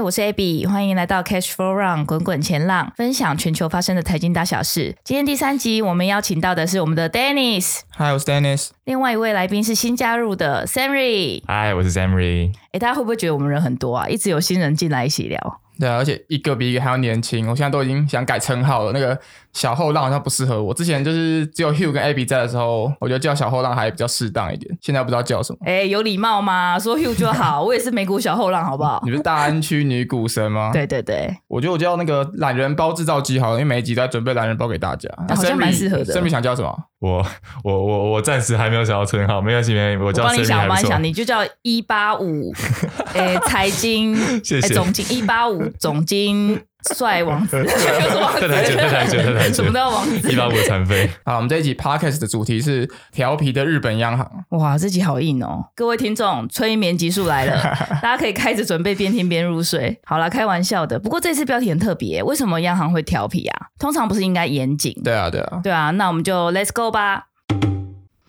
我是 Abby，欢迎来到 Cash Flow Run 滚滚前浪，分享全球发生的财经大小事。今天第三集，我们邀请到的是我们的 Dennis。Hi，我是 Dennis。另外一位来宾是新加入的 Samry。Hi，我是 Samry。哎，大家会不会觉得我们人很多啊？一直有新人进来一起聊。对啊，而且一个比一个还要年轻。我现在都已经想改称号了，那个。小后浪好像不适合我。之前就是只有 Hugh 跟 Abby 在的时候，我觉得叫小后浪还比较适当一点。现在不知道叫什么。哎、欸，有礼貌吗？说 Hugh 就好。我也是美股小后浪，好不好？你不是大安区女股神吗？对对对。我觉得我叫那个懒人包制造机好了，因为每一集都在准备懒人包给大家。好像蛮适合的。Sammy 想叫什么？我我我我暂时还没有想到称号，没关系，没关系。我叫。我帮你想，我帮你想，你就叫一八五，哎，财经，谢谢。欸、总经一八五总经。帅王子，太太绝，太太绝，太太，什么都要王子。一八五残废。好，我们这一集 podcast 的主题是调皮的日本央行。哇，这集好硬哦！各位听众，催眠集数来了，大家可以开始准备，边听边入睡。好了，开玩笑的。不过这次标题很特别，为什么央行会调皮啊？通常不是应该严谨？对啊，对啊，对啊。那我们就 Let's go 吧。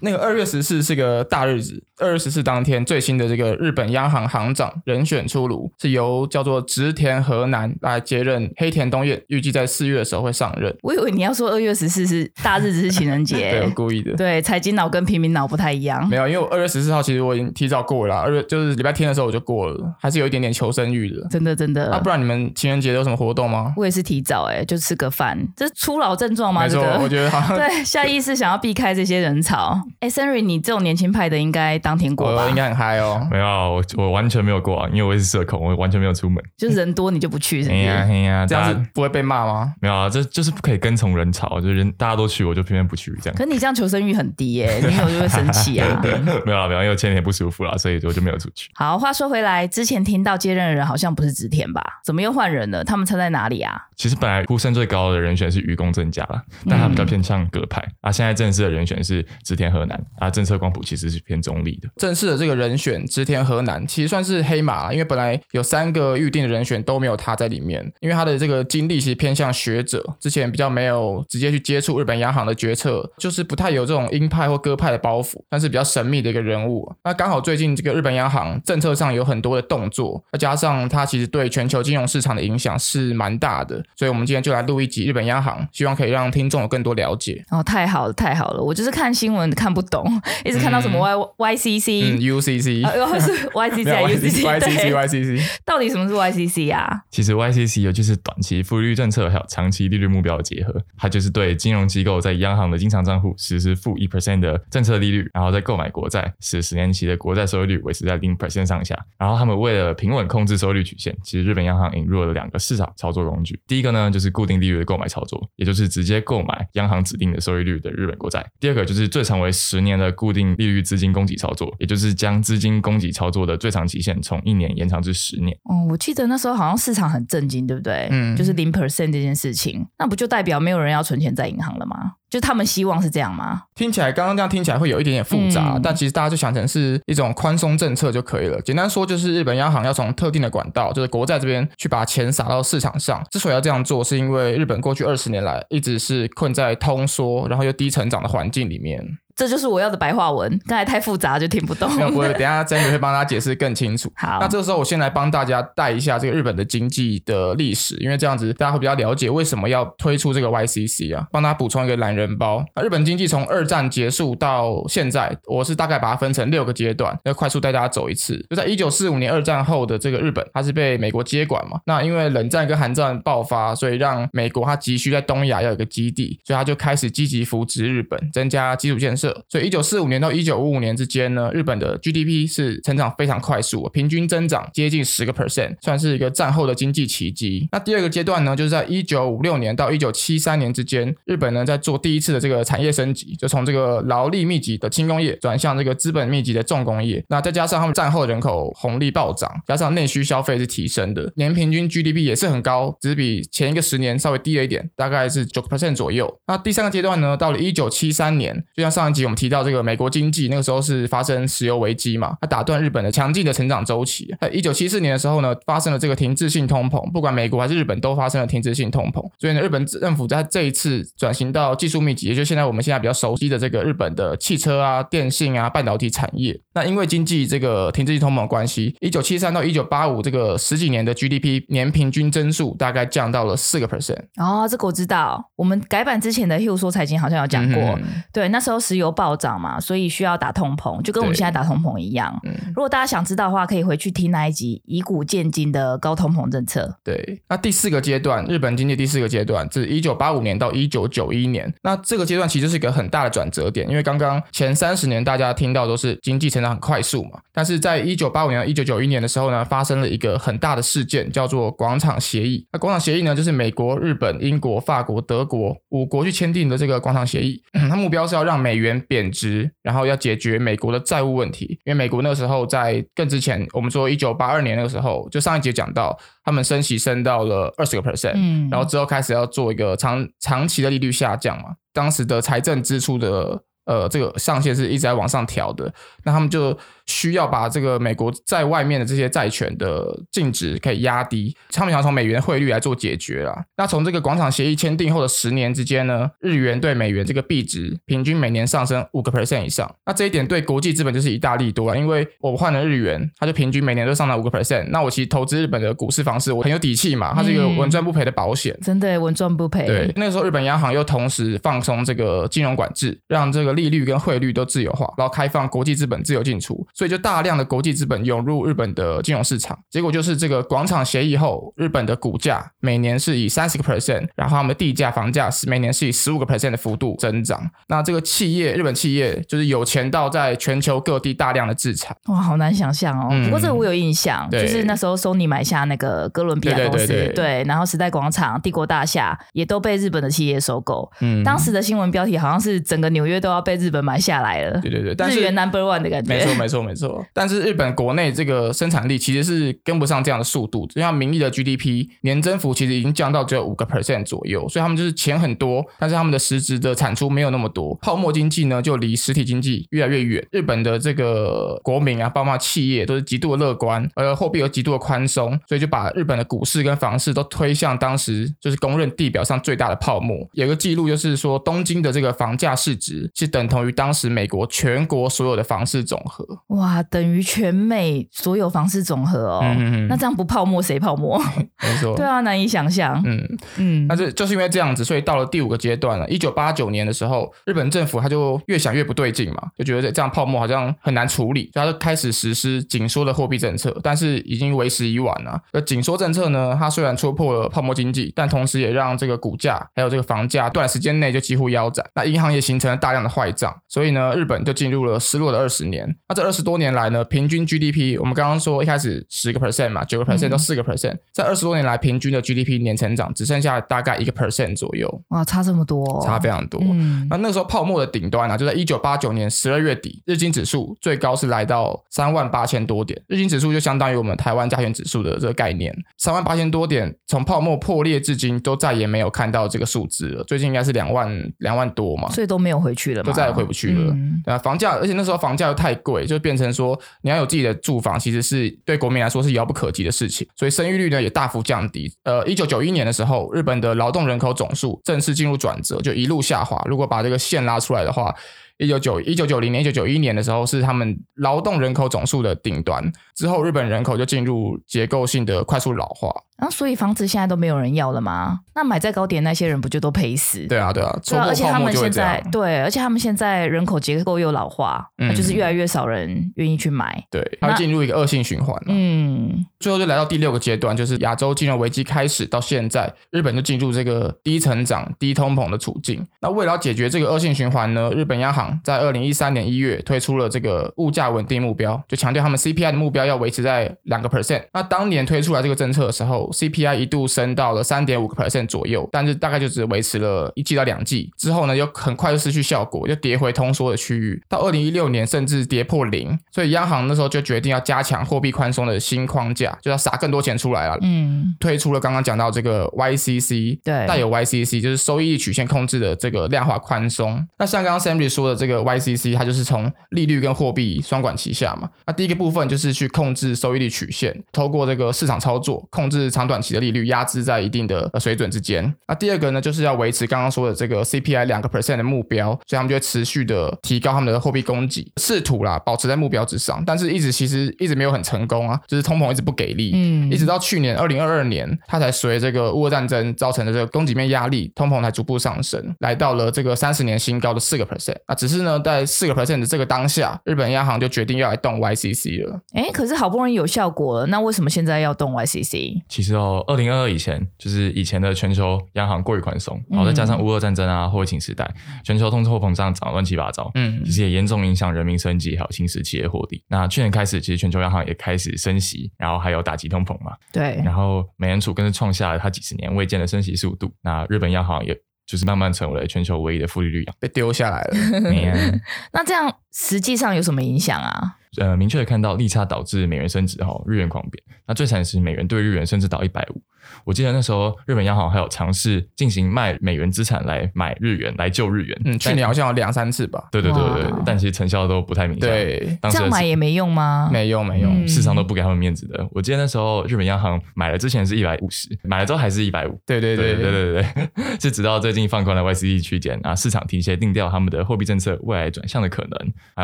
那个二月十四是个大日子。二月十四当天，最新的这个日本央行行长人选出炉，是由叫做植田和男来接任黑田东彦，预计在四月的时候会上任。我以为你要说二月十四是大日子，是情人节。对，我故意的。对，财经脑跟平民脑不太一样。没有，因为我二月十四号其实我已经提早过了，二月就是礼拜天的时候我就过了，还是有一点点求生欲的。真的真的。啊，不然你们情人节有什么活动吗？我也是提早哎、欸，就吃个饭。这是初老症状吗？没错，这个、我觉得好像 对，下意识想要避开这些人潮。哎、欸、，Henry，你这种年轻派的应该当天过吧？应该。很嗨哦！没有，我我完全没有过啊，因为我也是社恐，我完全没有出门。就是人多你就不去是不是？哎呀哎呀，这样子不会被骂吗？没有啊，这就是不可以跟从人潮，就是人大家都去，我就偏偏不去这样。可是你这样求生欲很低耶，女友就会生气啊。没有啊，没有，因为前几天不舒服了，所以我就没有出去。好，话说回来，之前听到接任的人好像不是植田吧？怎么又换人了？他们差在哪里啊？其实本来呼声最高的人选是愚公正家了，但他比较偏向鸽派、嗯、啊。现在正式的人选是植田和男啊，政策光谱其实是偏中立的。正式的这个人选植田河南。其实算是黑马，因为本来有三个预定的人选都没有他在里面，因为他的这个经历其实偏向学者，之前比较没有直接去接触日本央行的决策，就是不太有这种鹰派或鸽派的包袱，但是比较神秘的一个人物。那刚好最近这个日本央行政策上有很多的动作，再加上他其实对全球金融市场的影响是蛮大的，所以我们今天就来录一集日本央行，希望可以让听众有更多了解。哦，太好了，太好了，我就是看新闻看不懂，一直看到什么 Y、嗯、Y C C、嗯、U C C，呃，是 Y C C U C C。Y C C Y C C，到底什么是 Y C C 啊？其实 Y C C 尤其是短期负利率政策还有长期利率目标的结合，它就是对金融机构在央行的经常账户实施负一 percent 的政策利率，然后再购买国债，使十年期的国债收益率维持在零 percent 上下。然后他们为了平稳控制收益率曲线，其实日本央行引入了两个市场操作工具。第一个呢，就是固定利率的购买操作，也就是直接购买央行指定的收益率的日本国债。第二个就是最长为十年的固定利率资金供给操作，也就是将资金供给操作的最长期限从一年延长至十年。哦，我记得那时候好像市场很震惊，对不对？嗯，就是零 percent 这件事情，那不就代表没有人要存钱在银行了吗？就他们希望是这样吗？听起来刚刚这样听起来会有一点点复杂，嗯、但其实大家就想成是一种宽松政策就可以了。简单说就是日本央行要从特定的管道，就是国债这边去把钱撒到市场上。之所以要这样做，是因为日本过去二十年来一直是困在通缩，然后又低成长的环境里面。这就是我要的白话文，刚才太复杂就听不懂。没有，不会，等一下真的会帮大家解释更清楚。好，那这个时候我先来帮大家带一下这个日本的经济的历史，因为这样子大家会比较了解为什么要推出这个 YCC 啊。帮大家补充一个懒人包。那日本经济从二战结束到现在，我是大概把它分成六个阶段，要快速带大家走一次。就在一九四五年二战后的这个日本，它是被美国接管嘛。那因为冷战跟韩战爆发，所以让美国它急需在东亚要有一个基地，所以它就开始积极扶植日本，增加基础建设。所以一九四五年到一九五五年之间呢，日本的 GDP 是成长非常快速，平均增长接近十个 percent，算是一个战后的经济奇迹。那第二个阶段呢，就是在一九五六年到一九七三年之间，日本呢在做第一次的这个产业升级，就从这个劳力密集的轻工业转向这个资本密集的重工业。那再加上他们战后人口红利暴涨，加上内需消费是提升的，年平均 GDP 也是很高，只比前一个十年稍微低了一点，大概是九个 percent 左右。那第三个阶段呢，到了一九七三年，就像上一集我们提到这个美国经济那个时候是发生石油危机嘛，它打断日本的强劲的成长周期。在一九七四年的时候呢，发生了这个停滞性通膨，不管美国还是日本都发生了停滞性通膨。所以呢，日本政府在这一次转型到技术密集，也就是现在我们现在比较熟悉的这个日本的汽车啊、电信啊、半导体产业。那因为经济这个停滞性通膨的关系，一九七三到一九八五这个十几年的 GDP 年平均增速大概降到了四个 percent。哦，这个我知道，我们改版之前的 Hill 说财经好像有讲过，嗯、对，那时候石油暴涨嘛，所以需要打通膨，就跟我们现在打通膨一样。嗯、如果大家想知道的话，可以回去听那一集以古见今的高通膨政策。对，那第四个阶段，日本经济第四个阶段自一九八五年到一九九一年，那这个阶段其实是一个很大的转折点，因为刚刚前三十年大家听到都是经济成长很快速嘛，但是在一九八五年到一九九一年的时候呢，发生了一个很大的事件，叫做广场协议。那广场协议呢，就是美国、日本、英国、法国、德国五国去签订的这个广场协议，它目标是要让美元贬值，然后要解决美国的债务问题。因为美国那个时候在更之前，我们说一九八二年那个时候，就上一节讲到，他们升息升到了二十个 percent，嗯，然后之后开始要做一个长长期的利率下降嘛，当时的财政支出的呃这个上限是一直在往上调的，那他们就。需要把这个美国在外面的这些债权的净值可以压低，他们想从美元汇率来做解决啦。那从这个广场协议签订后的十年之间呢，日元对美元这个币值平均每年上升五个 percent 以上。那这一点对国际资本就是一大利多啊，因为我换了日元，它就平均每年都上涨五个 percent。那我其实投资日本的股市方式，我很有底气嘛，它是一个稳赚不赔的保险。嗯、真的稳赚不赔。对，那个时候日本央行又同时放松这个金融管制，让这个利率跟汇率都自由化，然后开放国际资本自由进出，所以就大量的国际资本涌入日本的金融市场，结果就是这个广场协议后，日本的股价每年是以三十个 percent，然后他们的地价、房价是每年是以十五个 percent 的幅度增长。那这个企业，日本企业就是有钱到在全球各地大量的置产。哇，好难想象哦。不过这个我有印象，嗯、就是那时候 Sony 买下那个哥伦比亚公司，对，对，对，对，对，然后时代广场、帝国大厦也都被日本的企业收购。嗯，当时的新闻标题好像是整个纽约都要被日本买下来了。对对对，但是日元 number one 的感觉。没错没错没错，但是。日本国内这个生产力其实是跟不上这样的速度，就像名义的 GDP 年增幅其实已经降到只有五个 percent 左右，所以他们就是钱很多，但是他们的实质的产出没有那么多。泡沫经济呢，就离实体经济越来越远。日本的这个国民啊，包括企业都是极度的乐观，而货币又极度的宽松，所以就把日本的股市跟房市都推向当时就是公认地表上最大的泡沫。有个记录就是说，东京的这个房价市值是等同于当时美国全国所有的房市总和。哇，等于。全美所有房市总和哦，嗯、那这样不泡沫谁泡沫？没错，对啊，难以想象。嗯嗯，但是就是因为这样子，所以到了第五个阶段了。一九八九年的时候，日本政府他就越想越不对劲嘛，就觉得这样泡沫好像很难处理，所以他就开始实施紧缩的货币政策。但是已经为时已晚了。而紧缩政策呢，它虽然戳破了泡沫经济，但同时也让这个股价还有这个房价短时间内就几乎腰斩。那银行也形成了大量的坏账，所以呢，日本就进入了失落的二十年。那这二十多年来呢，平均 GDP，我们刚刚说一开始十个 percent 嘛，九个 percent 到四个 percent，在二十多年来平均的 GDP 年成长只剩下大概一个 percent 左右。哇，差这么多，差非常多。嗯，那那个时候泡沫的顶端啊，就在一九八九年十二月底，日经指数最高是来到三万八千多点。日经指数就相当于我们台湾加权指数的这个概念，三万八千多点，从泡沫破裂至今都再也没有看到这个数字了。最近应该是两万两万多嘛，所以都没有回去了，都再也回不去了。嗯，对啊，房价，而且那时候房价又太贵，就变变成说你要有自己的。住房其实是对国民来说是遥不可及的事情，所以生育率呢也大幅降低。呃，一九九一年的时候，日本的劳动人口总数正式进入转折，就一路下滑。如果把这个线拉出来的话，一九九一九九零年、一九九一年的时候是他们劳动人口总数的顶端，之后日本人口就进入结构性的快速老化。啊，所以房子现在都没有人要了吗？那买在高点那些人不就都赔死？对啊，对啊，对啊，而且他们现在对，而且他们现在人口结构又老化，嗯，就是越来越少人愿意去买，对，它会进入一个恶性循环。嗯，最后就来到第六个阶段，就是亚洲金融危机开始到现在，日本就进入这个低成长、低通膨的处境。那为了解决这个恶性循环呢，日本央行行在二零一三年一月推出了这个物价稳定目标，就强调他们 CPI 的目标要维持在两个 percent。那当年推出来这个政策的时候，CPI 一度升到了三点五个 percent 左右，但是大概就只维持了一季到两季，之后呢又很快就失去效果，又跌回通缩的区域。到二零一六年甚至跌破零，所以央行那时候就决定要加强货币宽松的新框架，就要撒更多钱出来了。嗯，推出了刚刚讲到这个 YCC，对，带有 YCC 就是收益率曲线控制的这个量化宽松。那像刚刚 Sammy 说的这个 YCC，它就是从利率跟货币双管齐下嘛。那第一个部分就是去控制收益率曲线，透过这个市场操作控制长短期的利率压制在一定的水准之间。那第二个呢，就是要维持刚刚说的这个 CPI 两个 percent 的目标，所以他们就会持续的提高他们的货币供给，试图啦保持在目标之上，但是一直其实一直没有很成功啊，就是通膨一直不给力，嗯，一直到去年二零二二年，它才随这个乌俄战争造成的这个供给面压力，通膨才逐步上升，来到了这个三十年新高的四个 percent。那，只是呢，在四个 percent 的这个当下，日本央行就决定要来动 YCC 了。哎，可是好不容易有效果了，那为什么现在要动 YCC？其实哦，二零二二以前就是以前的全球央行过于宽松，然后再加上乌俄战争啊、后疫情时代，全球通货膨胀涨得乱七八糟，嗯，其实也严重影响人民生计还有侵蚀企业获利。那去年开始，其实全球央行也开始升息，然后还有打击通膨嘛，对。然后美联储更是创下了它几十年未见的升息速度。那日本央行也就是慢慢成为了全球唯一的负利率央，被丢下来了。那这样实际上有什么影响啊？呃，明确的看到利差导致美元升值后，日元狂贬。那最惨的是美元对日元甚至到一百五。我记得那时候日本央行还有尝试进行卖美元资产来买日元，来救日元。嗯，去年好像有两三次吧。对对对对，但其实成效都不太明显。对，这样买也没用吗？没用没用，市场都不给他们面子的。我记得那时候日本央行买了之前是一百五十，买了之后还是一百五。对对对对对对，是直到最近放宽了 YCC 区间啊，市场提前定调他们的货币政策未来转向的可能。还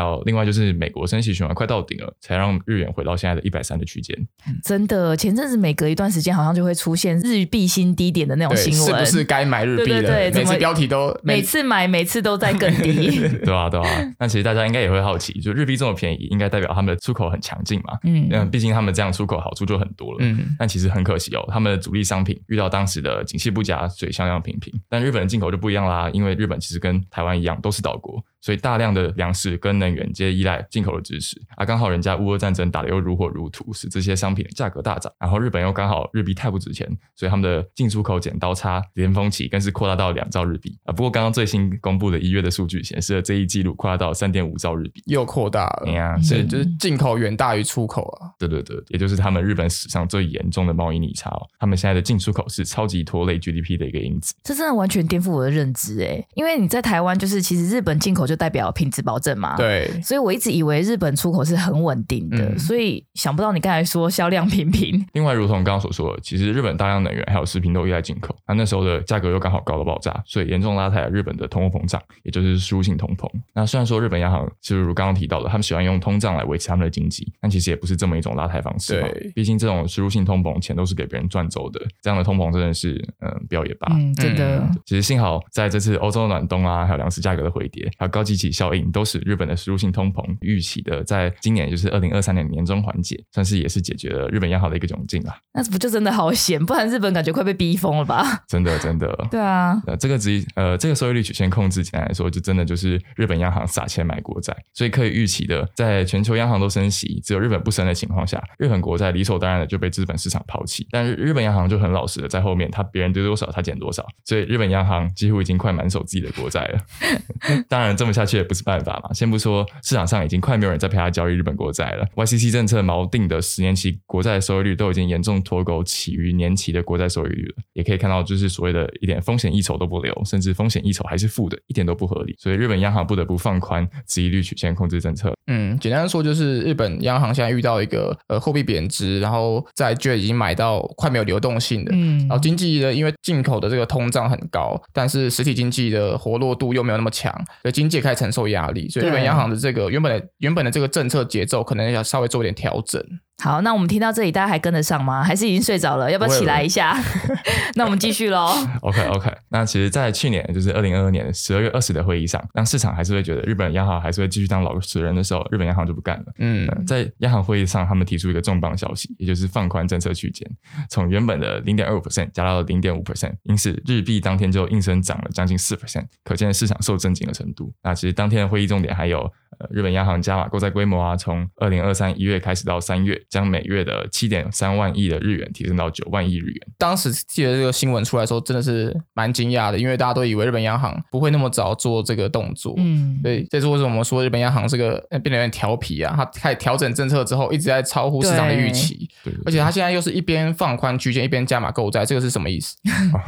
有另外就是美国升息循环快到顶了，才让日元回到现在的一百三的区间。真的，前阵子每隔一段时间好像就会出现日币新低点的那种新闻，是不是该买日币了？对对对，每次标题都每次买，每次都在更低，对啊对啊。那其实大家应该也会好奇，就日币这么便宜，应该代表他们的出口很强劲嘛？嗯，毕竟他们这样出口好处就很多了。嗯，但其实很可惜哦，他们的主力商品遇到当时的景气不佳，所以销量平平。但日本的进口就不一样啦，因为日本其实跟台湾一样都是岛国。所以大量的粮食跟能源皆依赖进口的支持啊，刚好人家乌俄战争打得又如火如荼，使这些商品的价格大涨。然后日本又刚好日币太不值钱，所以他们的进出口剪刀差连峰期更是扩大到两兆日币啊。不过刚刚最新公布的一月的数据显示了这一记录扩大到三点五兆日币，又扩大了。哎呀，所以就是进口远大于出口啊。对对对，也就是他们日本史上最严重的贸易逆差哦。他们现在的进出口是超级拖累 GDP 的一个因子。这真的完全颠覆我的认知哎，因为你在台湾就是其实日本进口就代表品质保。证嘛，对，所以我一直以为日本出口是很稳定的，嗯、所以想不到你刚才说销量平平。另外，如同刚刚所说的，其实日本大量能源还有食品都依赖进口，那那时候的价格又刚好高到爆炸，所以严重拉抬了日本的通货膨胀，也就是输入性通膨。那虽然说日本央行就如刚刚提到的，他们喜欢用通胀来维持他们的经济，但其实也不是这么一种拉抬方式。对，毕竟这种输入性通膨钱都是给别人赚走的，这样的通膨真的是嗯，不要也罢。嗯，真的。其实幸好在这次欧洲暖冬啊，还有粮食价格的回跌，还有高基期效应，都使日本的输入性通膨预期的，在今年就是二零二三年年中缓解，算是也是解决了日本央行的一个窘境啊。那不就真的好险？不然日本感觉快被逼疯了吧？真的，真的。对啊，呃，这个只呃，这个收益率曲线控制，简单来说，就真的就是日本央行撒钱买国债，所以可以预期的，在全球央行都升息，只有日本不升的情况下，日本国债理所当然的就被资本市场抛弃。但是日本央行就很老实的在后面，他别人丢多少，他减多少，所以日本央行几乎已经快满手自己的国债了。当然，这么下去也不是办法嘛。先不说市场上已经快没有人在陪他交易日本国债了，YCC 政策锚定的十年期国债收益率都已经严重脱钩起于年期的国债收益率了。也可以看到，就是所谓的一点风险溢酬都不留，甚至风险溢酬还是负的，一点都不合理。所以日本央行不得不放宽殖利率曲线控制政策。嗯，简单的说就是日本央行现在遇到一个呃货币贬值，然后债券已经买到快没有流动性的，嗯，然后经济的因为进口的这个通胀很高，但是实体经济的活络度又没有那么强，所以经济开始承受压力。所以日本央行的这个原本的原本的这个政策节奏可能要稍微做一点调整。好，那我们听到这里，大家还跟得上吗？还是已经睡着了？要不要起来一下？那我们继续喽。OK OK，那其实，在去年，就是二零二二年十二月二十的会议上，当市场还是会觉得日本央行还是会继续当老实人的时候，日本央行就不干了。嗯，在央行会议上，他们提出一个重磅消息，也就是放宽政策区间，从原本的零点二五 percent 加到了零点五 percent，因此日币当天就应声涨了将近四 percent，可见市场受震惊的程度。那其实当天的会议重点还有。呃，日本央行加码购债规模啊，从二零二三一月开始到三月，将每月的七点三万亿的日元提升到九万亿日元。当时记得这个新闻出来的时候，真的是蛮惊讶的，因为大家都以为日本央行不会那么早做这个动作。嗯，对，这是为什么我们说日本央行这个变得有点调皮啊？它开始调整政策之后，一直在超乎市场的预期。对，而且它现在又是一边放宽区间，一边加码购债，这个是什么意思？哦，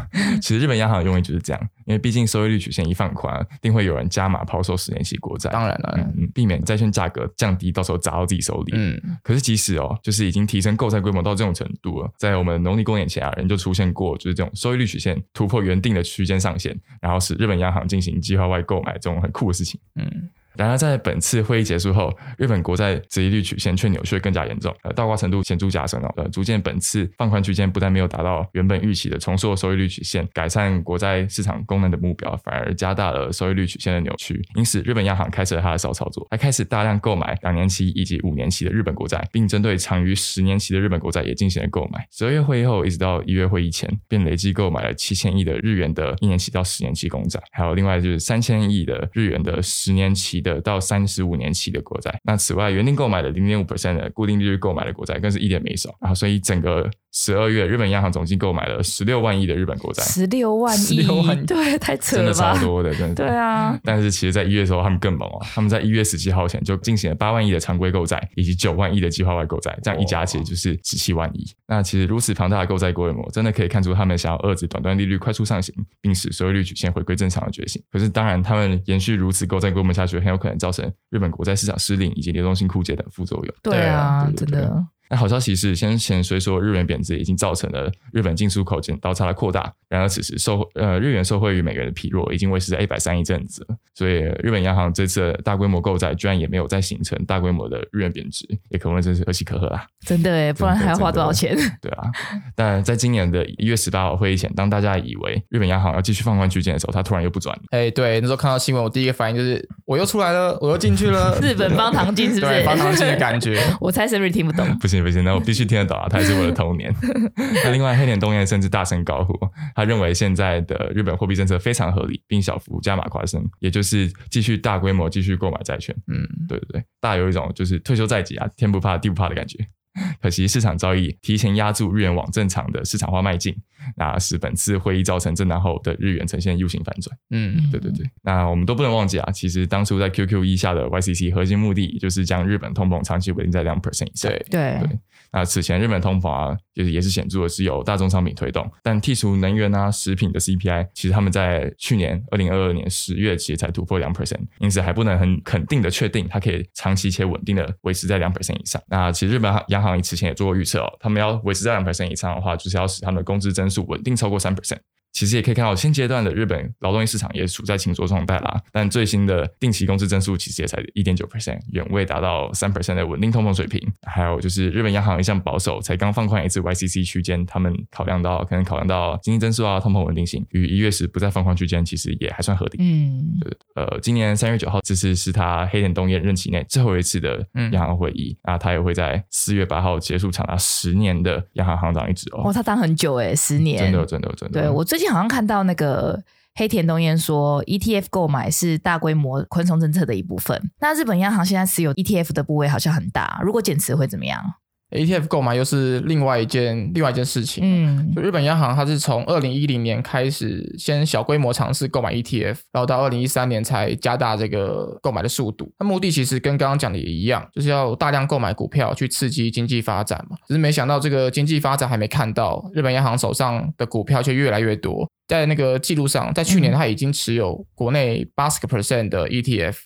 其实日本央行的用意就是这样，因为毕竟收益率曲线一放宽，定会有人加码抛售十年期国债。当然了。嗯避免债券价格降低，到时候砸到自己手里。嗯，可是即使哦，就是已经提升购债规模到这种程度了，在我们农历过年前啊，人就出现过就是这种收益率曲线突破原定的区间上限，然后使日本央行进行计划外购买这种很酷的事情。嗯。然而，在本次会议结束后，日本国债殖利率曲线却扭曲更加严重，呃，倒挂程度显著加深了。呃，逐渐本次放宽区间不但没有达到原本预期的重塑收益率曲线、改善国债市场功能的目标，反而加大了收益率曲线的扭曲。因此，日本央行开始了它的骚操作，还开始大量购买两年期以及五年期的日本国债，并针对长于十年期的日本国债也进行了购买。十二月会议后，一直到一月会议前，便累计购买了七千亿的日元的一年期到十年期公债，还有另外就是三千亿的日元的十年期的到三十五。年期的国债，那此外原定购买的零点五 percent 的固定利率购买的国债更是一点没少，然后所以整个。十二月，日本央行总计购买了十六万亿的日本国债，十六万亿，十六万亿，对，太扯了，真的超多的，真的。对啊，但是其实，在一月的时候，他们更猛哦，他们在一月十七号前就进行了八万亿的常规购债，以及九万亿的计划外购债，这样一加起来就是十七万亿。那其实如此庞大的购债规模，真的可以看出他们想要遏制短端利率快速上行，并使收益率曲线回归正常的决心。可是，当然，他们延续如此购债规模下去，很有可能造成日本国债市场失灵以及流动性枯竭等副作用。对啊，对对对真的。那好消息是，先前虽说日元贬值已经造成了日本进出口剪刀差的扩大，然而此时受呃日元受惠于美元的疲弱，已经维持在一百三一阵子了。所以日本央行这次大规模购债，居然也没有再形成大规模的日元贬值，也可谓真是可喜可贺啊！真的诶，不然还要花多少钱？对啊，但在今年的一月十八号会议前，当大家以为日本央行要继续放宽区间的时候，它突然又不转了。哎，对，那时候看到新闻，我第一个反应就是我又出来了，我又进去了。日本方唐镜是不是？对，方唐镜的感觉。我猜 Siri 听不懂。不行不行，那我必须听。得懂啊，他也是我的童年。那另外，黑田东彦甚至大声高呼，他认为现在的日本货币政策非常合理，并小幅加码夸升，也就是继续大规模继续购买债券。嗯，对对对，大有一种就是退休在即啊，天不怕地不怕的感觉。可惜市场交易提前压住日元往正常的市场化迈进，那使本次会议造成震荡后的日元呈现 U 型反转。嗯，对对对。那我们都不能忘记啊，其实当初在 QQE 下的 YCC 核心目的就是将日本通膨长期稳定在两 percent 以上。对对。对那此前日本通膨啊，就是也是显著的是由大宗商品推动，但剔除能源啊、食品的 CPI，其实他们在去年二零二二年十月其实才突破两 percent，因此还不能很肯定的确定它可以长期且稳定的维持在两 percent 以上。那其实日本央行此前也做过预测哦，他们要维持在两 percent 以上的话，就是要使他们的工资增速稳定超过三 percent。其实也可以看到，现阶段的日本劳动力市场也处在紧缩状态啦。但最新的定期工资增速其实也才一点九 percent，远未达到三 percent 的稳定通膨水平。还有就是日本央行一向保守，才刚放宽一次 YCC 区间，他们考量到可能考量到经济增速啊、通膨稳定性，与一月时不再放宽区间，其实也还算合理。嗯，呃，今年三月九号这次是他黑田东彦任期内最后一次的央行会议，那、嗯、他也会在四月八号结束长达十年的央行行长一职哦。哇，他当很久哎，十年，真的真的真的。对我最近。好像看到那个黑田东彦说，ETF 购买是大规模宽松政策的一部分。那日本央行现在持有 ETF 的部位好像很大，如果减持会怎么样？ETF 购买又是另外一件另外一件事情。嗯，就日本央行它是从二零一零年开始先小规模尝试购买 ETF，然后到二零一三年才加大这个购买的速度。那目的其实跟刚刚讲的也一样，就是要大量购买股票去刺激经济发展嘛。只是没想到这个经济发展还没看到，日本央行手上的股票却越来越多。在那个记录上，在去年它已经持有国内八十个 percent 的 ETF。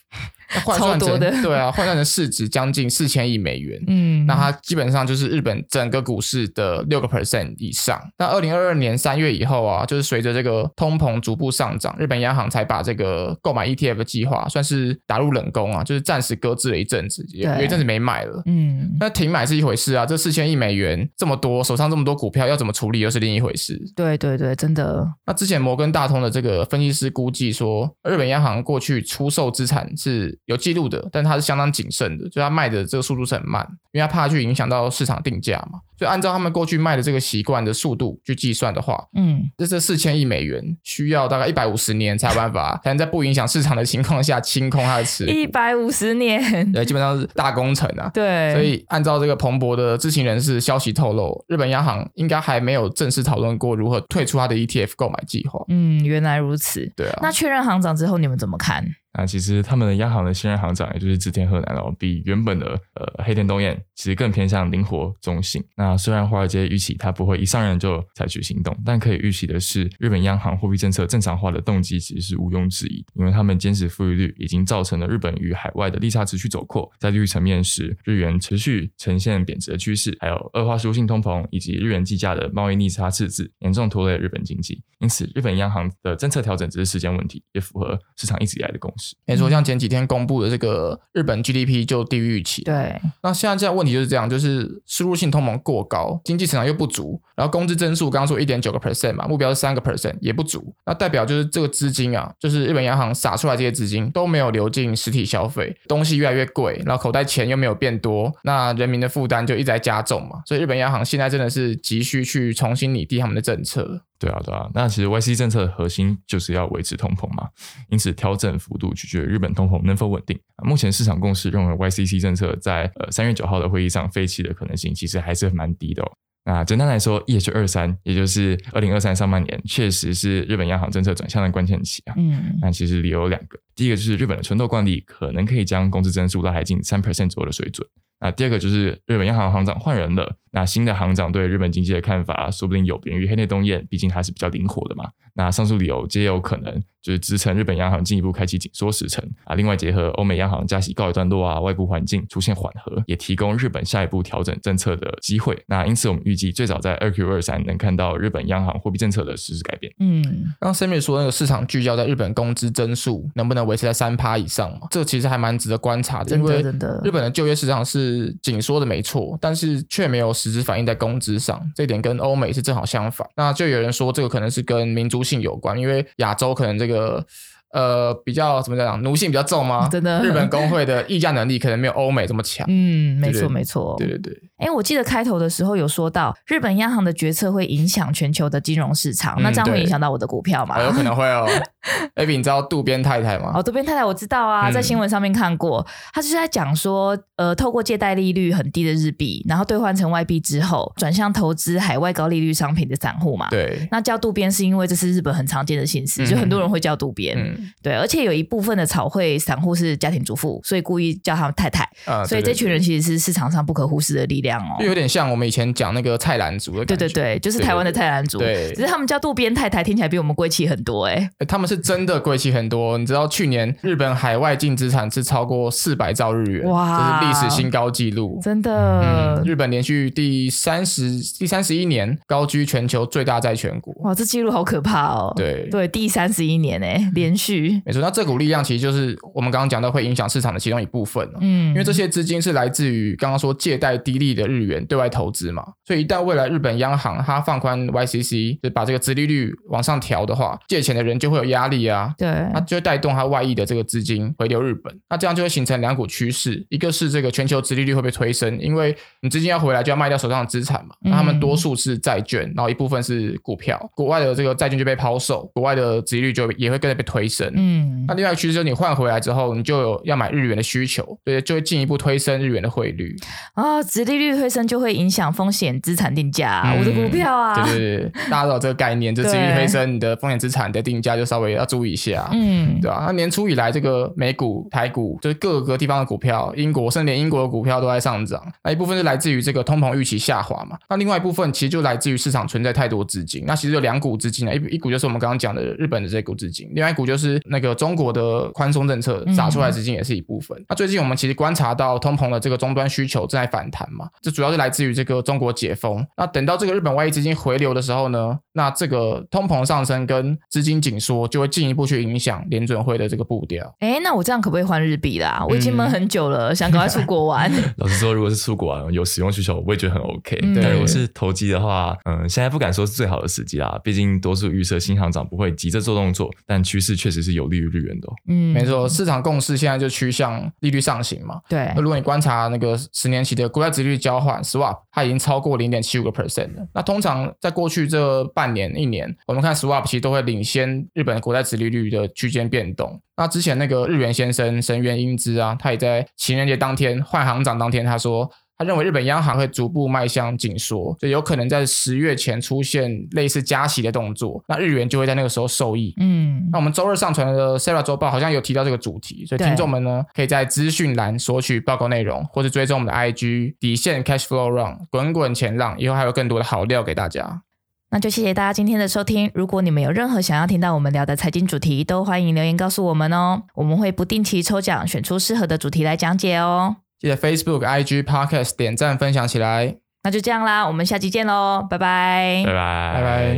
换算成对啊，换算成市值将近四千亿美元。嗯，那它基本上就是日本整个股市的六个 percent 以上。那二零二二年三月以后啊，就是随着这个通膨逐步上涨，日本央行才把这个购买 ETF 的计划算是打入冷宫啊，就是暂时搁置了一阵子，有一阵子没买了。嗯，那停买是一回事啊，这四千亿美元这么多，手上这么多股票要怎么处理又是另一回事。对对对，真的。那之前摩根大通的这个分析师估计说，日本央行过去出售资产是有记录的，但它是相当谨慎的，就它卖的这个速度是很慢，因为它怕去影响到市场定价嘛。就按照他们过去卖的这个习惯的速度去计算的话，嗯，这这四千亿美元需要大概一百五十年才有办法，才能在不影响市场的情况下清空它的持股。一百五十年，对，基本上是大工程啊。对，所以按照这个彭博的知情人士消息透露，日本央行应该还没有正式讨论过如何退出它的 ETF 购买计划。嗯，原来如此。对啊，那确认行长之后，你们怎么看？那其实他们的央行的新任行长，也就是植田和男哦，比原本的呃黑田东彦其实更偏向灵活中性。那虽然华尔街预期他不会一上任就采取行动，但可以预期的是，日本央行货币政策正常化的动机其实是毋庸置疑，因为他们坚持负利率已经造成了日本与海外的利差持续走扩，在利率层面时，日元持续呈现贬值的趋势，还有恶化输入性通膨以及日元计价的贸易逆差赤字，严重拖累日本经济。因此，日本央行的政策调整只是时间问题，也符合市场一直以来的共识。没错，像前几天公布的这个日本 GDP 就低于预期。对，那现在这样问题就是这样，就是输入性通膨过高，经济成长又不足，然后工资增速刚刚说一点九个 percent 嘛，目标是三个 percent 也不足，那代表就是这个资金啊，就是日本央行撒出来这些资金都没有流进实体消费，东西越来越贵，然后口袋钱又没有变多，那人民的负担就一直在加重嘛，所以日本央行现在真的是急需去重新拟定他们的政策。对啊，对啊，那其实 YCC 政策的核心就是要维持通膨嘛，因此调整幅度取决于日本通膨能否稳定。目前市场共识认为 YCC 政策在呃三月九号的会议上废弃的可能性其实还是蛮低的哦。那简单来说，EH 二三，也就是二零二三上半年，确实是日本央行政策转向的关键期啊。嗯，那其实理由有两个，第一个就是日本的存透惯例可能可以将工资增速拉抬进三 percent 左右的水准。那第二个就是日本央行行长换人了，那新的行长对日本经济的看法，说不定有别于黑内东彦，毕竟他是比较灵活的嘛。那上述理由皆有可能就是支撑日本央行进一步开启紧缩时程啊。另外，结合欧美央行加息告一段落啊，外部环境出现缓和，也提供日本下一步调整政策的机会。那因此，我们预计最早在二 Q 二三能看到日本央行货币政策的实质改变。嗯，刚刚 Sammy 说那个市场聚焦在日本工资增速能不能维持在三趴以上嘛？这其实还蛮值得观察的，因为。日本的就业市场是紧缩的没错，但是却没有实质反映在工资上，这点跟欧美是正好相反。那就有人说这个可能是跟民族性有关，因为亚洲可能这个。呃，比较怎么讲，奴性比较重吗？真的，日本工会的议价能力可能没有欧美这么强。嗯，没错，没错。对对对。哎，我记得开头的时候有说到，日本央行的决策会影响全球的金融市场，嗯、那这样会影响到我的股票吗？有可能会哦。Abby，你知道渡边太太吗？哦，渡边太太我知道啊，在新闻上面看过，他、嗯、就是在讲说，呃，透过借贷利率很低的日币，然后兑换成外币之后，转向投资海外高利率商品的散户嘛。对。那叫渡边是因为这是日本很常见的形式，嗯、就很多人会叫渡边。嗯。对，而且有一。部分的草绘散户是家庭主妇，所以故意叫他们太太。啊，所以这群人其实是市场上不可忽视的力量哦。就有点像我们以前讲那个菜篮族的。对对对，就是台湾的菜篮族。对，只是他们叫渡边太太，听起来比我们贵气很多哎。他们是真的贵气很多。你知道去年日本海外净资产是超过四百兆日元，哇，这是历史新高纪录。真的，嗯日本连续第三十第三十一年高居全球最大债权国。哇，这纪录好可怕哦。对对，第三十一年哎，连续。没错，那这股力量其实就是。我们刚刚讲到会影响市场的其中一部分，嗯，因为这些资金是来自于刚刚说借贷低利的日元对外投资嘛，所以一旦未来日本央行它放宽 YCC，就把这个殖利率往上调的话，借钱的人就会有压力啊，对，它就会带动它外溢的这个资金回流日本，那这样就会形成两股趋势，一个是这个全球殖利率会被推升，因为你资金要回来就要卖掉手上的资产嘛，那他们多数是债券，然后一部分是股票，国外的这个债券就被抛售，国外的殖利率就也会跟着被推升，嗯，那另外一个趋势就是你换回来之后，你就有要买日元的需求，对就会进一步推升日元的汇率。啊。殖利率推升就会影响风险资产定价，嗯、我的股票啊。对对对，大家都有这个概念，就 殖利率推升，你的风险资产的定价就稍微要注意一下，嗯，对吧？那年初以来，这个美股、台股，就是各个地方的股票，英国甚至连英国的股票都在上涨。那一部分是来自于这个通膨预期下滑嘛？那另外一部分其实就来自于市场存在太多资金。那其实有两股资金啊，一一股就是我们刚刚讲的日本的这股资金，另外一股就是那个中国的宽松政策砸出来资金也是一部分。嗯、那最近我们其实观察到通膨的这个终端需求正在反弹嘛？这主要是来自于这个中国解封。那等到这个日本外溢资金回流的时候呢，那这个通膨上升跟资金紧缩就会进一步去影响联准会的这个步调。哎，那我这样可不可以换日币啦？我已经闷很久了，嗯、想赶快出国玩。老实说，如果是出国玩有使用需求，我也觉得很 OK。嗯、但如果是投机的话，嗯，现在不敢说是最好的时机啦。毕竟多数预测新行长不会急着做动作，但趋势确实是有利于日元的。嗯，没错，市场共识现在就趋向利率上行嘛。对。那如果你观察那个十年期的国债殖利率交换 swap，它已经超过零点七五个 percent 了。那通常在过去这半年一年，我们看 swap 其实都会领先日本国债殖利率的区间变动。那之前那个日元先生神原英姿啊，他也在情人节当天换行长当天，他说他认为日本央行会逐步迈向紧缩，就有可能在十月前出现类似加息的动作，那日元就会在那个时候受益。嗯，那我们周日上传的 Sarah 周报好像有提到这个主题，所以听众们呢可以在资讯栏索取报告内容，或者追踪我们的 IG 底线 Cash Flow Run 滚滚前浪，以后还有更多的好料给大家。那就谢谢大家今天的收听。如果你们有任何想要听到我们聊的财经主题，都欢迎留言告诉我们哦。我们会不定期抽奖，选出适合的主题来讲解哦。记得 Facebook、IG、Podcast 点赞分享起来。那就这样啦，我们下期见喽，拜拜，拜拜，拜拜。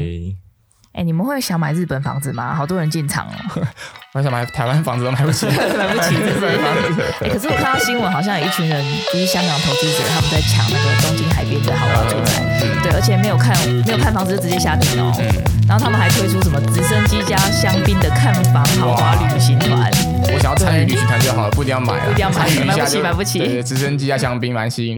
哎，你们会想买日本房子吗？好多人进场哦。我想买台湾房子都买不起，买不起日本房子。哎，可是我看到新闻，好像有一群人，就是香港投资者，他们在抢那个东京海边的豪华住宅。对，而且没有看，没有看房子就直接下定哦。然后他们还推出什么直升机加香槟的看房豪华旅行团。我想要参与旅行团就好了，不一定要买了，不一定要买，买不起，买不起。对，直升机加香槟蛮吸引。